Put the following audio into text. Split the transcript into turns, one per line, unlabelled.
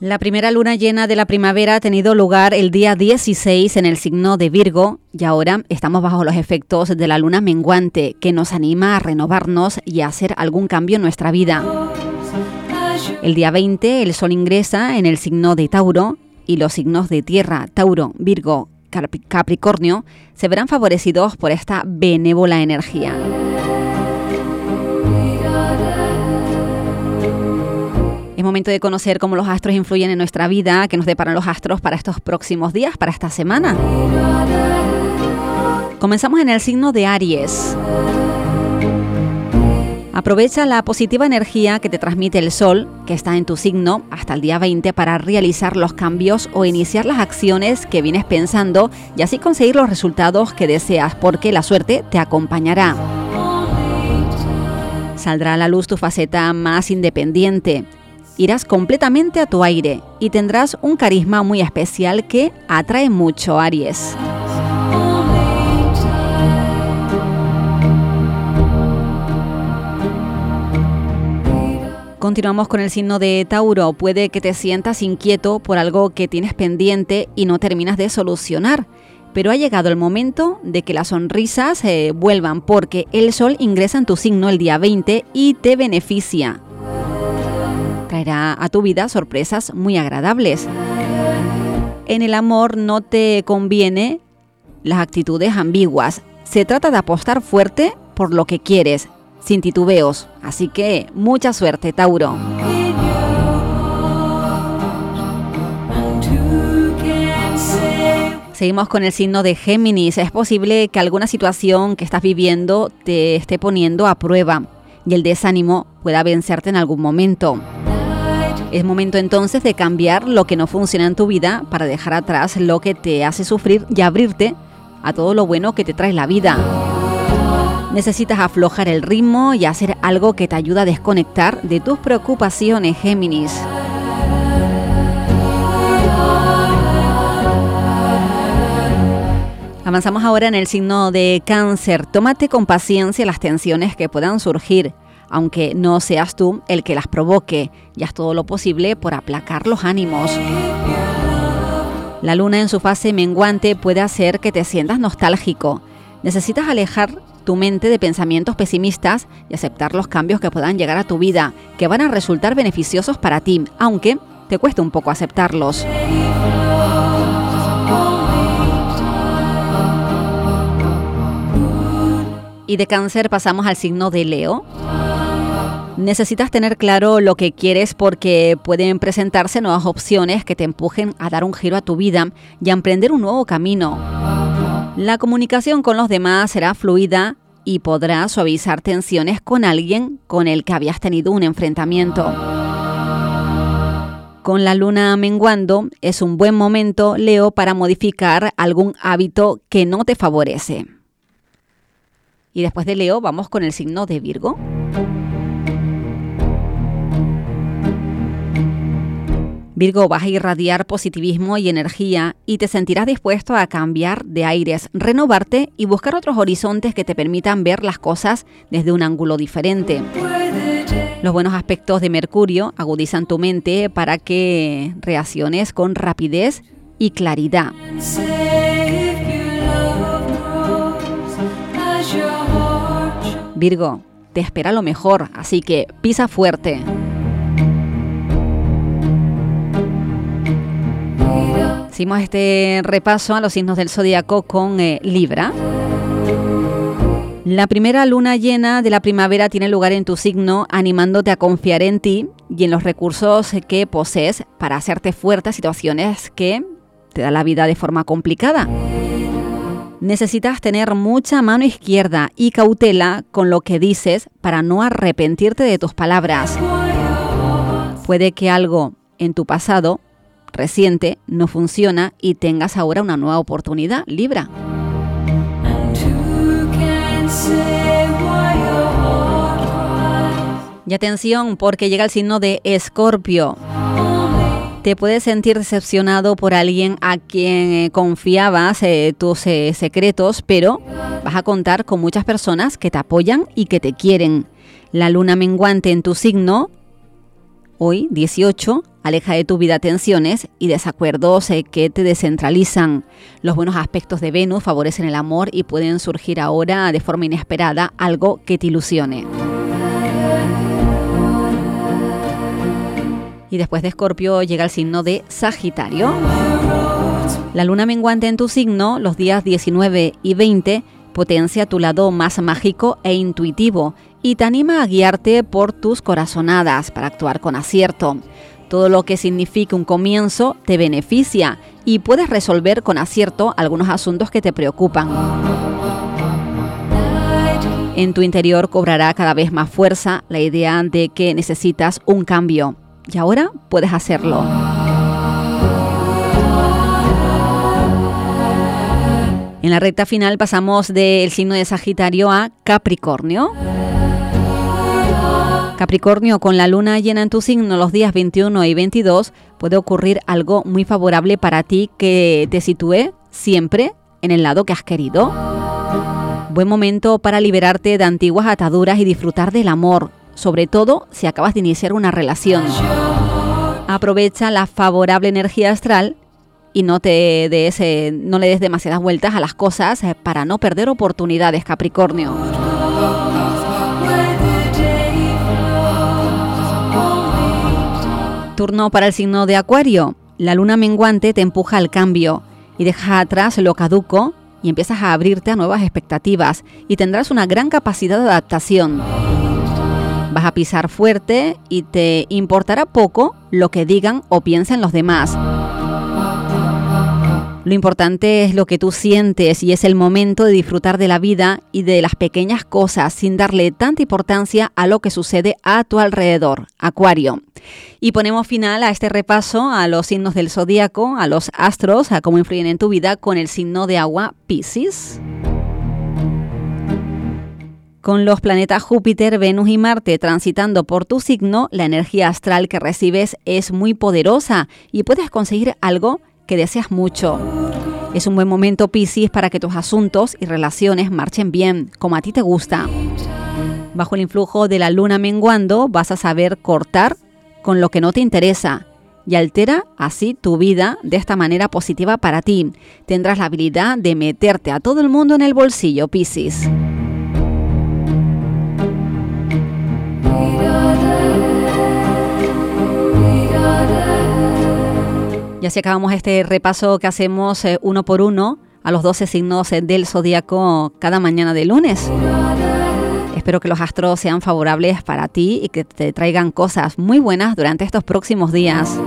La primera luna llena de la primavera ha tenido lugar el día 16 en el signo de Virgo y ahora estamos bajo los efectos de la luna menguante que nos anima a renovarnos y a hacer algún cambio en nuestra vida. El día 20 el sol ingresa en el signo de Tauro y los signos de tierra, Tauro, Virgo, Capricornio, se verán favorecidos por esta benévola energía. Momento de conocer cómo los astros influyen en nuestra vida, qué nos deparan los astros para estos próximos días, para esta semana. Comenzamos en el signo de Aries. Aprovecha la positiva energía que te transmite el Sol, que está en tu signo, hasta el día 20 para realizar los cambios o iniciar las acciones que vienes pensando y así conseguir los resultados que deseas, porque la suerte te acompañará. Saldrá a la luz tu faceta más independiente, irás completamente a tu aire y tendrás un carisma muy especial que atrae mucho Aries. Continuamos con el signo de Tauro. Puede que te sientas inquieto por algo que tienes pendiente y no terminas de solucionar. Pero ha llegado el momento de que las sonrisas eh, vuelvan porque el sol ingresa en tu signo el día 20 y te beneficia traerá a tu vida sorpresas muy agradables. En el amor no te conviene las actitudes ambiguas. Se trata de apostar fuerte por lo que quieres, sin titubeos. Así que mucha suerte, Tauro. Seguimos con el signo de Géminis. Es posible que alguna situación que estás viviendo te esté poniendo a prueba y el desánimo pueda vencerte en algún momento. Es momento entonces de cambiar lo que no funciona en tu vida para dejar atrás lo que te hace sufrir y abrirte a todo lo bueno que te trae la vida. Necesitas aflojar el ritmo y hacer algo que te ayude a desconectar de tus preocupaciones, Géminis. Avanzamos ahora en el signo de cáncer. Tómate con paciencia las tensiones que puedan surgir aunque no seas tú el que las provoque, y haz todo lo posible por aplacar los ánimos. La luna en su fase menguante puede hacer que te sientas nostálgico. Necesitas alejar tu mente de pensamientos pesimistas y aceptar los cambios que puedan llegar a tu vida, que van a resultar beneficiosos para ti, aunque te cueste un poco aceptarlos. Y de cáncer pasamos al signo de Leo. Necesitas tener claro lo que quieres porque pueden presentarse nuevas opciones que te empujen a dar un giro a tu vida y a emprender un nuevo camino. La comunicación con los demás será fluida y podrás suavizar tensiones con alguien con el que habías tenido un enfrentamiento. Con la luna menguando es un buen momento, Leo, para modificar algún hábito que no te favorece. Y después de Leo vamos con el signo de Virgo. Virgo, vas a irradiar positivismo y energía y te sentirás dispuesto a cambiar de aires, renovarte y buscar otros horizontes que te permitan ver las cosas desde un ángulo diferente. Los buenos aspectos de Mercurio agudizan tu mente para que reacciones con rapidez y claridad. Virgo, te espera lo mejor, así que pisa fuerte. Hicimos este repaso a los signos del zodiaco con eh, Libra. La primera luna llena de la primavera tiene lugar en tu signo, animándote a confiar en ti y en los recursos que posees para hacerte fuerte a situaciones que te da la vida de forma complicada. Necesitas tener mucha mano izquierda y cautela con lo que dices para no arrepentirte de tus palabras. Puede que algo en tu pasado reciente no funciona y tengas ahora una nueva oportunidad, Libra. Y atención porque llega el signo de Escorpio. Te puedes sentir decepcionado por alguien a quien eh, confiabas eh, tus eh, secretos, pero vas a contar con muchas personas que te apoyan y que te quieren. La luna menguante en tu signo Hoy, 18, aleja de tu vida tensiones y desacuerdos eh, que te descentralizan. Los buenos aspectos de Venus favorecen el amor y pueden surgir ahora de forma inesperada algo que te ilusione. Y después de Escorpio llega el signo de Sagitario. La luna menguante en tu signo los días 19 y 20 potencia tu lado más mágico e intuitivo y te anima a guiarte por tus corazonadas para actuar con acierto. Todo lo que signifique un comienzo te beneficia y puedes resolver con acierto algunos asuntos que te preocupan. En tu interior cobrará cada vez más fuerza la idea de que necesitas un cambio y ahora puedes hacerlo. En la recta final pasamos del signo de Sagitario a Capricornio. Capricornio, con la luna llena en tu signo los días 21 y 22, puede ocurrir algo muy favorable para ti que te sitúe siempre en el lado que has querido. Buen momento para liberarte de antiguas ataduras y disfrutar del amor, sobre todo si acabas de iniciar una relación. Aprovecha la favorable energía astral y no, te des, no le des demasiadas vueltas a las cosas eh, para no perder oportunidades, Capricornio. Turno para el signo de Acuario. La luna menguante te empuja al cambio y deja atrás lo caduco y empiezas a abrirte a nuevas expectativas y tendrás una gran capacidad de adaptación. Vas a pisar fuerte y te importará poco lo que digan o piensen los demás. Lo importante es lo que tú sientes y es el momento de disfrutar de la vida y de las pequeñas cosas sin darle tanta importancia a lo que sucede a tu alrededor. Acuario. Y ponemos final a este repaso a los signos del zodíaco, a los astros, a cómo influyen en tu vida con el signo de agua Pisces. Con los planetas Júpiter, Venus y Marte transitando por tu signo, la energía astral que recibes es muy poderosa y puedes conseguir algo que deseas mucho. Es un buen momento, Piscis, para que tus asuntos y relaciones marchen bien, como a ti te gusta. Bajo el influjo de la luna menguando, vas a saber cortar con lo que no te interesa y altera así tu vida de esta manera positiva para ti. Tendrás la habilidad de meterte a todo el mundo en el bolsillo, Piscis. Y así acabamos este repaso que hacemos eh, uno por uno a los 12 signos eh, del zodiaco cada mañana de lunes. Espero que los astros sean favorables para ti y que te traigan cosas muy buenas durante estos próximos días.